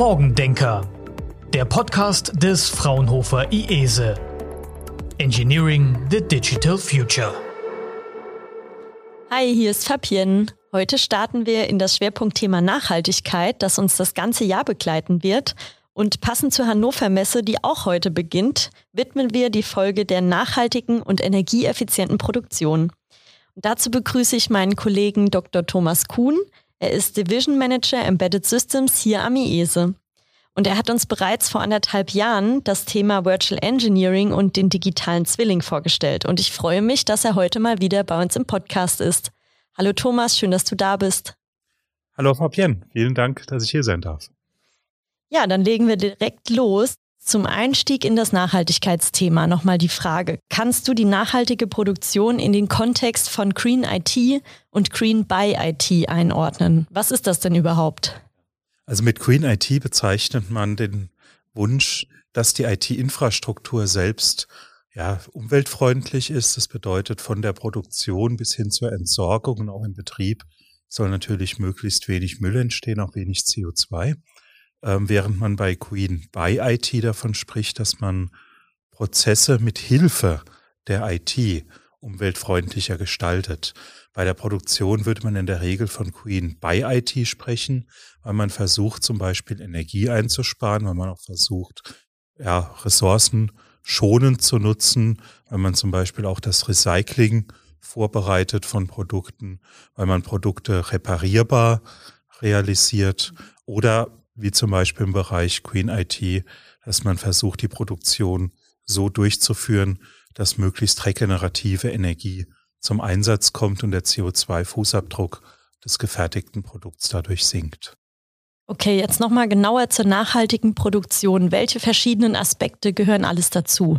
Morgendenker, der Podcast des Fraunhofer IESE. Engineering the Digital Future. Hi, hier ist Fabienne. Heute starten wir in das Schwerpunktthema Nachhaltigkeit, das uns das ganze Jahr begleiten wird. Und passend zur Hannover Messe, die auch heute beginnt, widmen wir die Folge der nachhaltigen und energieeffizienten Produktion. Und dazu begrüße ich meinen Kollegen Dr. Thomas Kuhn. Er ist Division Manager Embedded Systems hier am IESE. Und er hat uns bereits vor anderthalb Jahren das Thema Virtual Engineering und den digitalen Zwilling vorgestellt. Und ich freue mich, dass er heute mal wieder bei uns im Podcast ist. Hallo Thomas, schön, dass du da bist. Hallo Fabienne, vielen Dank, dass ich hier sein darf. Ja, dann legen wir direkt los. Zum Einstieg in das Nachhaltigkeitsthema nochmal die Frage, kannst du die nachhaltige Produktion in den Kontext von Green IT und Green by IT einordnen? Was ist das denn überhaupt? Also mit Green IT bezeichnet man den Wunsch, dass die IT-Infrastruktur selbst ja, umweltfreundlich ist. Das bedeutet von der Produktion bis hin zur Entsorgung und auch im Betrieb soll natürlich möglichst wenig Müll entstehen, auch wenig CO2 ähm, während man bei Queen by IT davon spricht, dass man Prozesse mit Hilfe der IT umweltfreundlicher gestaltet. Bei der Produktion würde man in der Regel von Queen by IT sprechen, weil man versucht zum Beispiel Energie einzusparen, weil man auch versucht, ja, Ressourcen schonend zu nutzen, weil man zum Beispiel auch das Recycling vorbereitet von Produkten, weil man Produkte reparierbar realisiert oder wie zum Beispiel im Bereich Green IT, dass man versucht, die Produktion so durchzuführen, dass möglichst regenerative Energie zum Einsatz kommt und der CO2-Fußabdruck des gefertigten Produkts dadurch sinkt. Okay, jetzt nochmal genauer zur nachhaltigen Produktion. Welche verschiedenen Aspekte gehören alles dazu?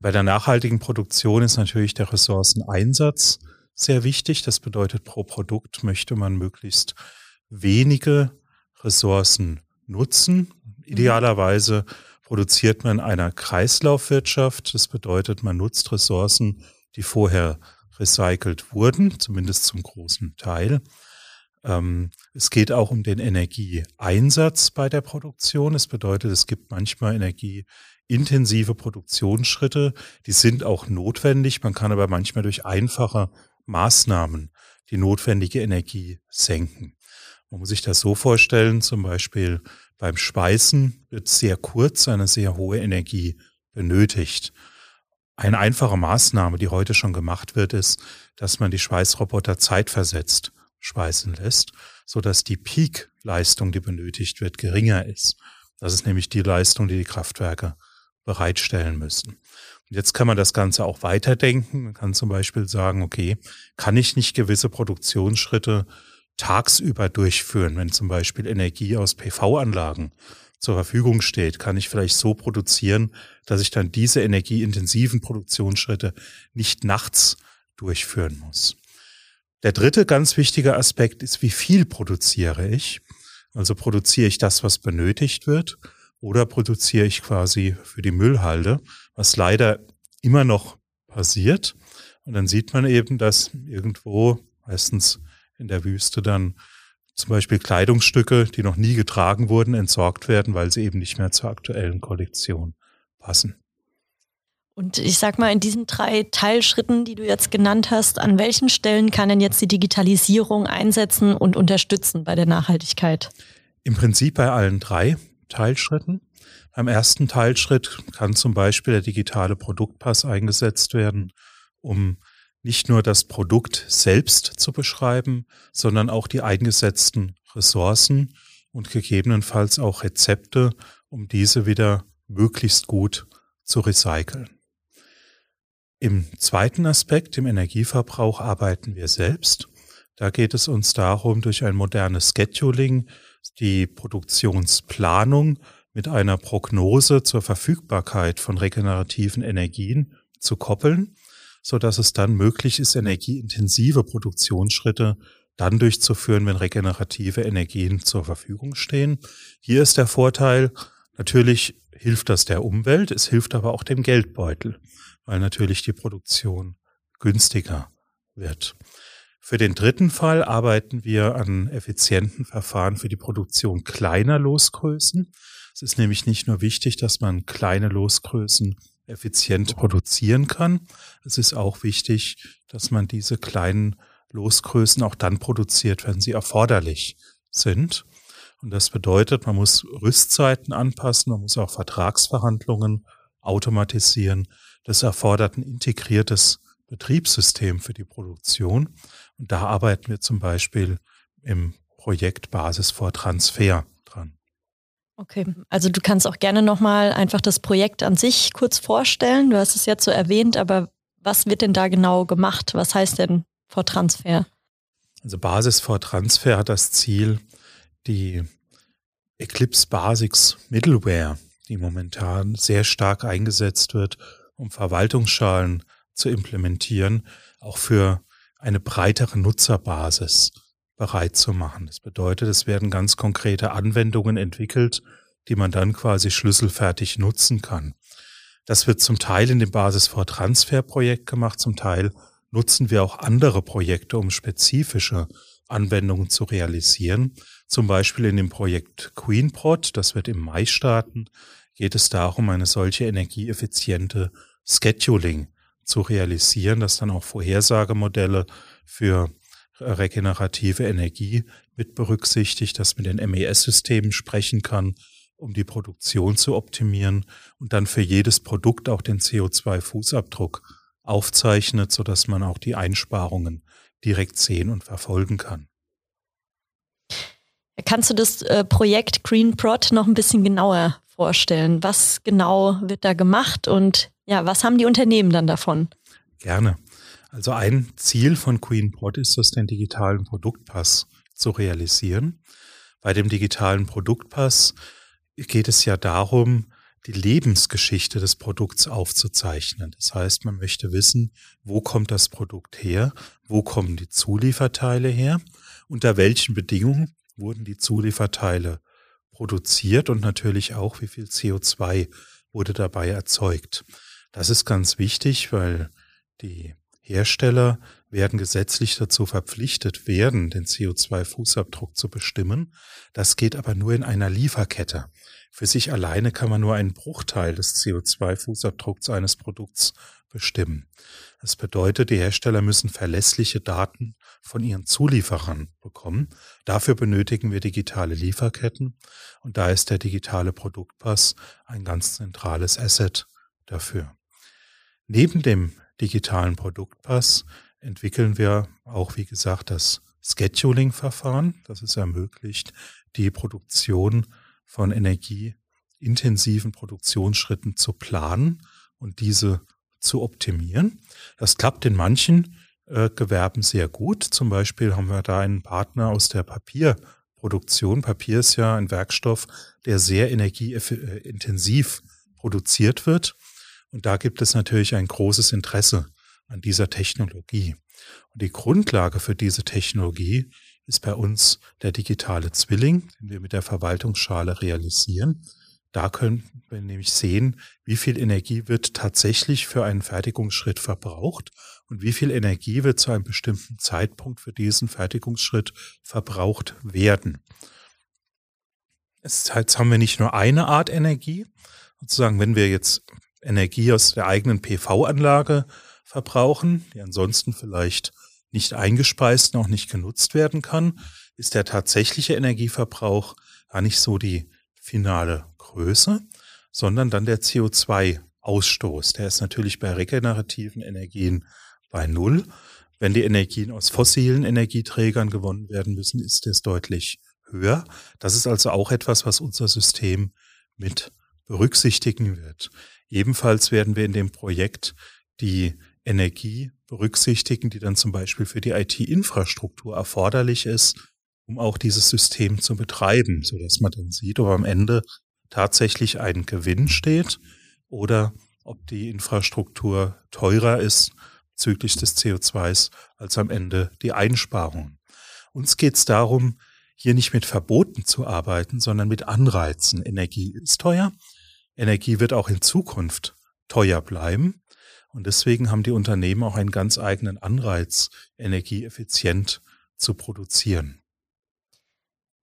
Bei der nachhaltigen Produktion ist natürlich der Ressourceneinsatz sehr wichtig. Das bedeutet, pro Produkt möchte man möglichst wenige Ressourcen nutzen. Idealerweise produziert man einer Kreislaufwirtschaft. Das bedeutet, man nutzt Ressourcen, die vorher recycelt wurden, zumindest zum großen Teil. Ähm, es geht auch um den Energieeinsatz bei der Produktion. Es bedeutet, es gibt manchmal energieintensive Produktionsschritte, die sind auch notwendig. Man kann aber manchmal durch einfache Maßnahmen die notwendige Energie senken. Man muss sich das so vorstellen, zum Beispiel beim Speisen wird sehr kurz eine sehr hohe Energie benötigt. Eine einfache Maßnahme, die heute schon gemacht wird, ist, dass man die Schweißroboter zeitversetzt schweißen lässt, so dass die Peak-Leistung, die benötigt wird, geringer ist. Das ist nämlich die Leistung, die die Kraftwerke bereitstellen müssen. Und jetzt kann man das Ganze auch weiterdenken. Man kann zum Beispiel sagen, okay, kann ich nicht gewisse Produktionsschritte tagsüber durchführen, wenn zum Beispiel Energie aus PV-Anlagen zur Verfügung steht, kann ich vielleicht so produzieren, dass ich dann diese energieintensiven Produktionsschritte nicht nachts durchführen muss. Der dritte ganz wichtige Aspekt ist, wie viel produziere ich? Also produziere ich das, was benötigt wird, oder produziere ich quasi für die Müllhalde, was leider immer noch passiert. Und dann sieht man eben, dass irgendwo meistens in der Wüste dann zum Beispiel Kleidungsstücke, die noch nie getragen wurden, entsorgt werden, weil sie eben nicht mehr zur aktuellen Kollektion passen. Und ich sag mal, in diesen drei Teilschritten, die du jetzt genannt hast, an welchen Stellen kann denn jetzt die Digitalisierung einsetzen und unterstützen bei der Nachhaltigkeit? Im Prinzip bei allen drei Teilschritten. Beim ersten Teilschritt kann zum Beispiel der digitale Produktpass eingesetzt werden, um nicht nur das Produkt selbst zu beschreiben, sondern auch die eingesetzten Ressourcen und gegebenenfalls auch Rezepte, um diese wieder möglichst gut zu recyceln. Im zweiten Aspekt, im Energieverbrauch, arbeiten wir selbst. Da geht es uns darum, durch ein modernes Scheduling die Produktionsplanung mit einer Prognose zur Verfügbarkeit von regenerativen Energien zu koppeln so dass es dann möglich ist, energieintensive Produktionsschritte dann durchzuführen, wenn regenerative Energien zur Verfügung stehen. Hier ist der Vorteil, natürlich hilft das der Umwelt, es hilft aber auch dem Geldbeutel, weil natürlich die Produktion günstiger wird. Für den dritten Fall arbeiten wir an effizienten Verfahren für die Produktion kleiner Losgrößen. Es ist nämlich nicht nur wichtig, dass man kleine Losgrößen effizient produzieren kann. Es ist auch wichtig, dass man diese kleinen Losgrößen auch dann produziert, wenn sie erforderlich sind. Und das bedeutet, man muss Rüstzeiten anpassen, man muss auch Vertragsverhandlungen automatisieren. Das erfordert ein integriertes Betriebssystem für die Produktion. Und da arbeiten wir zum Beispiel im Projekt Basis vor Transfer dran. Okay, also du kannst auch gerne nochmal einfach das Projekt an sich kurz vorstellen. Du hast es jetzt so erwähnt, aber was wird denn da genau gemacht? Was heißt denn vor Transfer? Also Basis vor Transfer hat das Ziel, die Eclipse Basics Middleware, die momentan sehr stark eingesetzt wird, um Verwaltungsschalen zu implementieren, auch für eine breitere Nutzerbasis bereit zu machen. Das bedeutet, es werden ganz konkrete Anwendungen entwickelt, die man dann quasi schlüsselfertig nutzen kann. Das wird zum Teil in dem Basis for Transfer Projekt gemacht, zum Teil nutzen wir auch andere Projekte, um spezifische Anwendungen zu realisieren. Zum Beispiel in dem Projekt QueenProd, das wird im Mai starten, geht es darum, eine solche energieeffiziente Scheduling zu realisieren, dass dann auch Vorhersagemodelle für regenerative Energie mit berücksichtigt, dass mit den MES-Systemen sprechen kann, um die Produktion zu optimieren und dann für jedes Produkt auch den CO2-Fußabdruck aufzeichnet, sodass man auch die Einsparungen direkt sehen und verfolgen kann. Kannst du das äh, Projekt Green Prod noch ein bisschen genauer vorstellen? Was genau wird da gemacht und ja, was haben die Unternehmen dann davon? Gerne. Also ein Ziel von Queen Pod ist es, den digitalen Produktpass zu realisieren. Bei dem digitalen Produktpass geht es ja darum, die Lebensgeschichte des Produkts aufzuzeichnen. Das heißt, man möchte wissen, wo kommt das Produkt her, wo kommen die Zulieferteile her, unter welchen Bedingungen wurden die Zulieferteile produziert und natürlich auch, wie viel CO2 wurde dabei erzeugt. Das ist ganz wichtig, weil die Hersteller werden gesetzlich dazu verpflichtet werden, den CO2-Fußabdruck zu bestimmen. Das geht aber nur in einer Lieferkette. Für sich alleine kann man nur einen Bruchteil des CO2-Fußabdrucks eines Produkts bestimmen. Das bedeutet, die Hersteller müssen verlässliche Daten von ihren Zulieferern bekommen. Dafür benötigen wir digitale Lieferketten und da ist der digitale Produktpass ein ganz zentrales Asset dafür. Neben dem digitalen Produktpass entwickeln wir auch, wie gesagt, das Scheduling-Verfahren, das es ermöglicht, die Produktion von energieintensiven Produktionsschritten zu planen und diese zu optimieren. Das klappt in manchen äh, Gewerben sehr gut. Zum Beispiel haben wir da einen Partner aus der Papierproduktion. Papier ist ja ein Werkstoff, der sehr energieintensiv produziert wird. Und da gibt es natürlich ein großes Interesse an dieser Technologie. Und die Grundlage für diese Technologie ist bei uns der digitale Zwilling, den wir mit der Verwaltungsschale realisieren. Da können wir nämlich sehen, wie viel Energie wird tatsächlich für einen Fertigungsschritt verbraucht und wie viel Energie wird zu einem bestimmten Zeitpunkt für diesen Fertigungsschritt verbraucht werden. Jetzt haben wir nicht nur eine Art Energie, sozusagen, wenn wir jetzt Energie aus der eigenen PV-Anlage verbrauchen, die ansonsten vielleicht nicht eingespeist noch nicht genutzt werden kann, ist der tatsächliche Energieverbrauch gar nicht so die finale Größe, sondern dann der CO2-Ausstoß. Der ist natürlich bei regenerativen Energien bei Null. Wenn die Energien aus fossilen Energieträgern gewonnen werden müssen, ist es deutlich höher. Das ist also auch etwas, was unser System mit berücksichtigen wird. Ebenfalls werden wir in dem Projekt die Energie berücksichtigen, die dann zum Beispiel für die IT-Infrastruktur erforderlich ist, um auch dieses System zu betreiben, so dass man dann sieht, ob am Ende tatsächlich ein Gewinn steht oder ob die Infrastruktur teurer ist bezüglich des CO2s als am Ende die Einsparungen. Uns geht es darum, hier nicht mit Verboten zu arbeiten, sondern mit Anreizen. Energie ist teuer, Energie wird auch in Zukunft teuer bleiben. Und deswegen haben die Unternehmen auch einen ganz eigenen Anreiz, energieeffizient zu produzieren.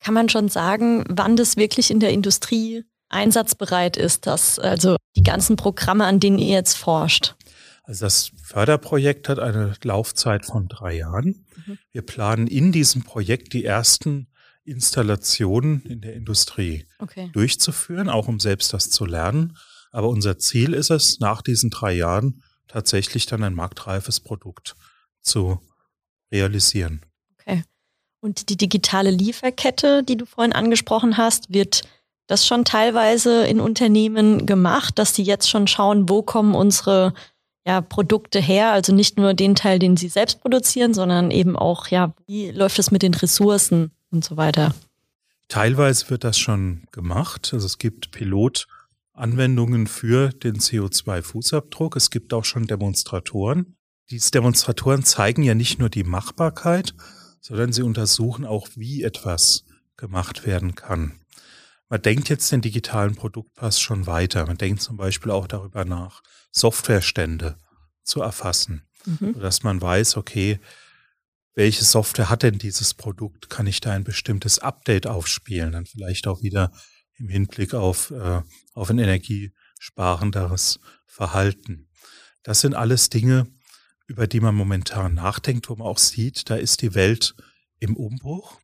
Kann man schon sagen, wann das wirklich in der Industrie einsatzbereit ist, dass also die ganzen Programme, an denen ihr jetzt forscht? Also das Förderprojekt hat eine Laufzeit von drei Jahren. Mhm. Wir planen in diesem Projekt die ersten Installationen in der Industrie okay. durchzuführen, auch um selbst das zu lernen. Aber unser Ziel ist es, nach diesen drei Jahren tatsächlich dann ein marktreifes Produkt zu realisieren. Okay. Und die digitale Lieferkette, die du vorhin angesprochen hast, wird das schon teilweise in Unternehmen gemacht, dass die jetzt schon schauen, wo kommen unsere ja, Produkte her, also nicht nur den Teil, den sie selbst produzieren, sondern eben auch, ja, wie läuft es mit den Ressourcen und so weiter. Teilweise wird das schon gemacht. Also es gibt Pilotanwendungen für den CO2-Fußabdruck. Es gibt auch schon Demonstratoren. Diese Demonstratoren zeigen ja nicht nur die Machbarkeit, sondern sie untersuchen auch, wie etwas gemacht werden kann. Man denkt jetzt den digitalen Produktpass schon weiter. Man denkt zum Beispiel auch darüber nach, Softwarestände zu erfassen, mhm. sodass man weiß, okay, welche Software hat denn dieses Produkt? Kann ich da ein bestimmtes Update aufspielen? Dann vielleicht auch wieder im Hinblick auf, äh, auf ein energiesparenderes Verhalten. Das sind alles Dinge, über die man momentan nachdenkt, wo man auch sieht, da ist die Welt im Umbruch.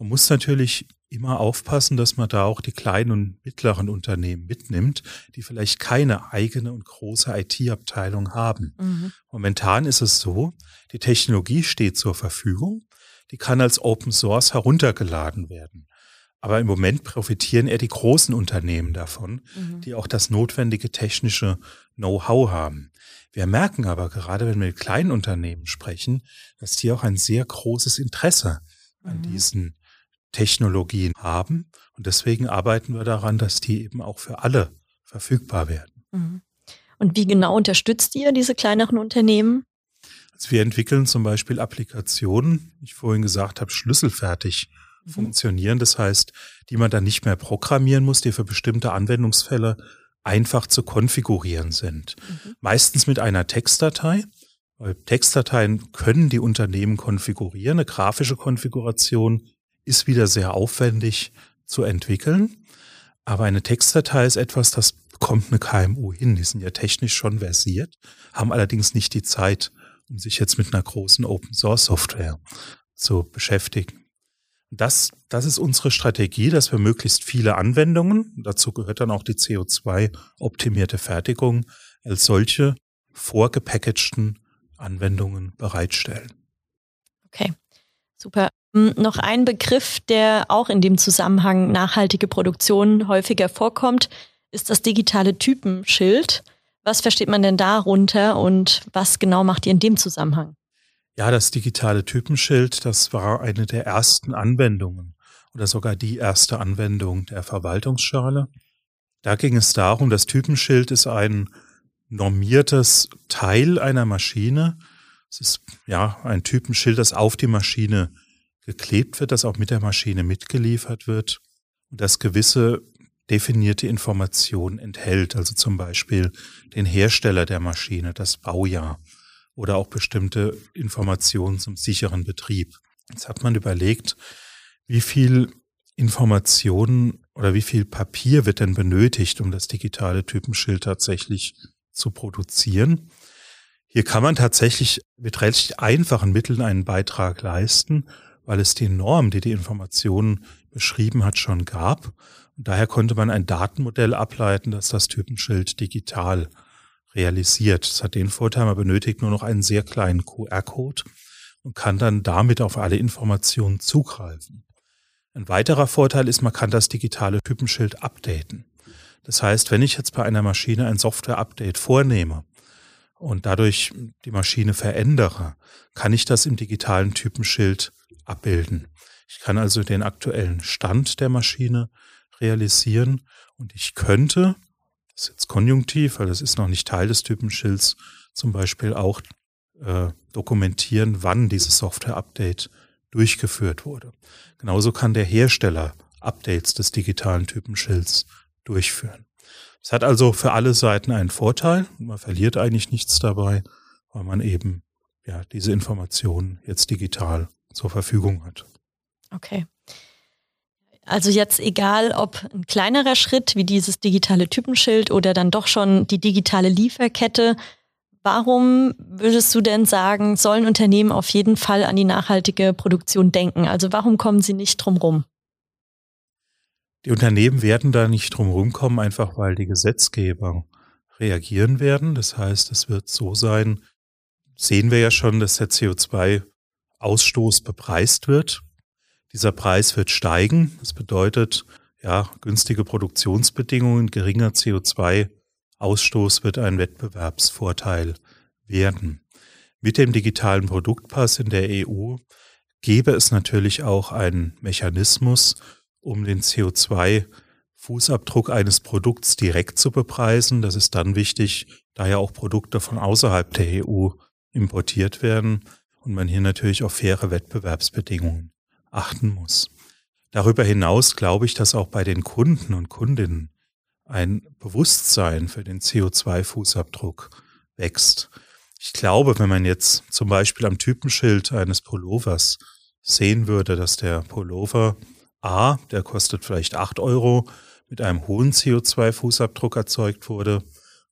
Man muss natürlich immer aufpassen, dass man da auch die kleinen und mittleren Unternehmen mitnimmt, die vielleicht keine eigene und große IT-Abteilung haben. Mhm. Momentan ist es so, die Technologie steht zur Verfügung, die kann als Open Source heruntergeladen werden. Aber im Moment profitieren eher die großen Unternehmen davon, mhm. die auch das notwendige technische Know-how haben. Wir merken aber gerade, wenn wir mit kleinen Unternehmen sprechen, dass die auch ein sehr großes Interesse an mhm. diesen Technologien haben. Und deswegen arbeiten wir daran, dass die eben auch für alle verfügbar werden. Mhm. Und wie genau unterstützt ihr diese kleineren Unternehmen? Also wir entwickeln zum Beispiel Applikationen, wie ich vorhin gesagt habe, schlüsselfertig mhm. funktionieren. Das heißt, die man dann nicht mehr programmieren muss, die für bestimmte Anwendungsfälle einfach zu konfigurieren sind. Mhm. Meistens mit einer Textdatei. Weil Textdateien können die Unternehmen konfigurieren. Eine grafische Konfiguration ist wieder sehr aufwendig zu entwickeln. Aber eine Textdatei ist etwas, das bekommt eine KMU hin. Die sind ja technisch schon versiert, haben allerdings nicht die Zeit, um sich jetzt mit einer großen Open Source Software zu beschäftigen. Das, das ist unsere Strategie, dass wir möglichst viele Anwendungen, dazu gehört dann auch die CO2-optimierte Fertigung, als solche vorgepackagten Anwendungen bereitstellen. Okay, super. Hm, noch ein Begriff, der auch in dem Zusammenhang nachhaltige Produktion häufiger vorkommt, ist das digitale Typenschild. Was versteht man denn darunter und was genau macht ihr in dem Zusammenhang? Ja, das digitale Typenschild, das war eine der ersten Anwendungen oder sogar die erste Anwendung der Verwaltungsschale. Da ging es darum, das Typenschild ist ein normiertes Teil einer Maschine. Es ist ja ein Typenschild, das auf die Maschine geklebt wird, das auch mit der Maschine mitgeliefert wird und das gewisse definierte Informationen enthält, also zum Beispiel den Hersteller der Maschine, das Baujahr oder auch bestimmte Informationen zum sicheren Betrieb. Jetzt hat man überlegt, wie viel Informationen oder wie viel Papier wird denn benötigt, um das digitale Typenschild tatsächlich zu produzieren. Hier kann man tatsächlich mit relativ einfachen Mitteln einen Beitrag leisten weil es die Norm, die die Informationen beschrieben hat, schon gab. Und daher konnte man ein Datenmodell ableiten, das das Typenschild digital realisiert. Das hat den Vorteil, man benötigt nur noch einen sehr kleinen QR-Code und kann dann damit auf alle Informationen zugreifen. Ein weiterer Vorteil ist, man kann das digitale Typenschild updaten. Das heißt, wenn ich jetzt bei einer Maschine ein Software-Update vornehme und dadurch die Maschine verändere, kann ich das im digitalen Typenschild abbilden. Ich kann also den aktuellen Stand der Maschine realisieren und ich könnte, das ist jetzt konjunktiv, weil das ist noch nicht Teil des Typenschilds, zum Beispiel auch äh, dokumentieren, wann dieses Software-Update durchgeführt wurde. Genauso kann der Hersteller Updates des digitalen Typenschilds durchführen. Es hat also für alle Seiten einen Vorteil. Man verliert eigentlich nichts dabei, weil man eben ja diese Informationen jetzt digital zur Verfügung hat. Okay. Also jetzt egal, ob ein kleinerer Schritt wie dieses digitale Typenschild oder dann doch schon die digitale Lieferkette. Warum würdest du denn sagen, sollen Unternehmen auf jeden Fall an die nachhaltige Produktion denken? Also warum kommen sie nicht drum rum? Die Unternehmen werden da nicht drum rumkommen, einfach weil die Gesetzgeber reagieren werden. Das heißt, es wird so sein, sehen wir ja schon, dass der CO2-Ausstoß bepreist wird. Dieser Preis wird steigen. Das bedeutet, ja, günstige Produktionsbedingungen, geringer CO2-Ausstoß wird ein Wettbewerbsvorteil werden. Mit dem digitalen Produktpass in der EU gäbe es natürlich auch einen Mechanismus, um den CO2-Fußabdruck eines Produkts direkt zu bepreisen. Das ist dann wichtig, da ja auch Produkte von außerhalb der EU importiert werden und man hier natürlich auf faire Wettbewerbsbedingungen achten muss. Darüber hinaus glaube ich, dass auch bei den Kunden und Kundinnen ein Bewusstsein für den CO2-Fußabdruck wächst. Ich glaube, wenn man jetzt zum Beispiel am Typenschild eines Pullovers sehen würde, dass der Pullover A, der kostet vielleicht acht Euro, mit einem hohen CO2-Fußabdruck erzeugt wurde,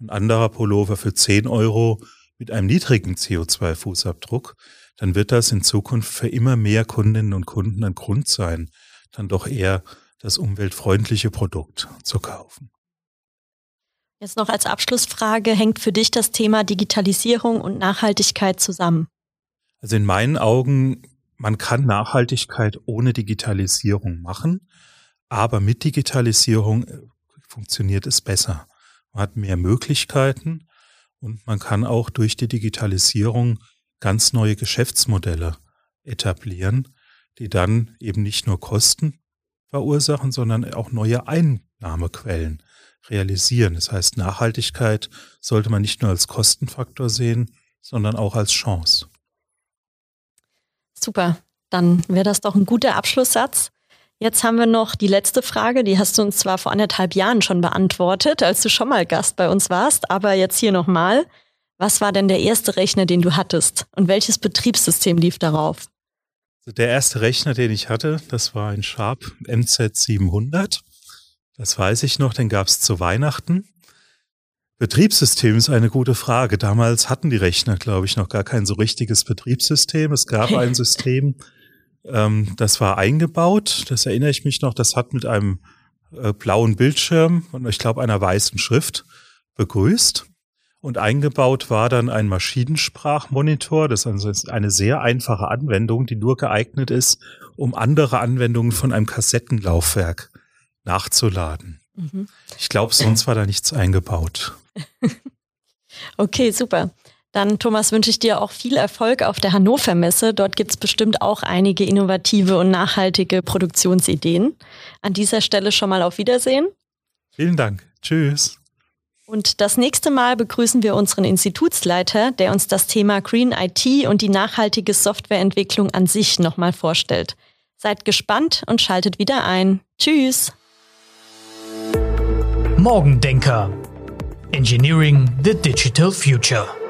ein anderer Pullover für zehn Euro mit einem niedrigen CO2-Fußabdruck, dann wird das in Zukunft für immer mehr Kundinnen und Kunden ein Grund sein, dann doch eher das umweltfreundliche Produkt zu kaufen. Jetzt noch als Abschlussfrage, hängt für dich das Thema Digitalisierung und Nachhaltigkeit zusammen? Also in meinen Augen, man kann Nachhaltigkeit ohne Digitalisierung machen, aber mit Digitalisierung äh, funktioniert es besser. Man hat mehr Möglichkeiten und man kann auch durch die Digitalisierung ganz neue Geschäftsmodelle etablieren, die dann eben nicht nur Kosten verursachen, sondern auch neue Einnahmequellen realisieren. Das heißt, Nachhaltigkeit sollte man nicht nur als Kostenfaktor sehen, sondern auch als Chance. Super, dann wäre das doch ein guter Abschlusssatz. Jetzt haben wir noch die letzte Frage, die hast du uns zwar vor anderthalb Jahren schon beantwortet, als du schon mal Gast bei uns warst, aber jetzt hier nochmal. Was war denn der erste Rechner, den du hattest und welches Betriebssystem lief darauf? Also der erste Rechner, den ich hatte, das war ein Sharp MZ700. Das weiß ich noch, den gab es zu Weihnachten. Betriebssystem ist eine gute Frage. Damals hatten die Rechner, glaube ich, noch gar kein so richtiges Betriebssystem. Es gab ein System, ähm, das war eingebaut, das erinnere ich mich noch, das hat mit einem äh, blauen Bildschirm und ich glaube einer weißen Schrift begrüßt. Und eingebaut war dann ein Maschinensprachmonitor. Das ist also eine sehr einfache Anwendung, die nur geeignet ist, um andere Anwendungen von einem Kassettenlaufwerk nachzuladen. Mhm. Ich glaube, sonst war da nichts eingebaut. okay, super. Dann, Thomas, wünsche ich dir auch viel Erfolg auf der Hannover Messe. Dort gibt es bestimmt auch einige innovative und nachhaltige Produktionsideen. An dieser Stelle schon mal auf Wiedersehen. Vielen Dank. Tschüss. Und das nächste Mal begrüßen wir unseren Institutsleiter, der uns das Thema Green IT und die nachhaltige Softwareentwicklung an sich nochmal vorstellt. Seid gespannt und schaltet wieder ein. Tschüss. Morgendenker. Engineering the Digital Future.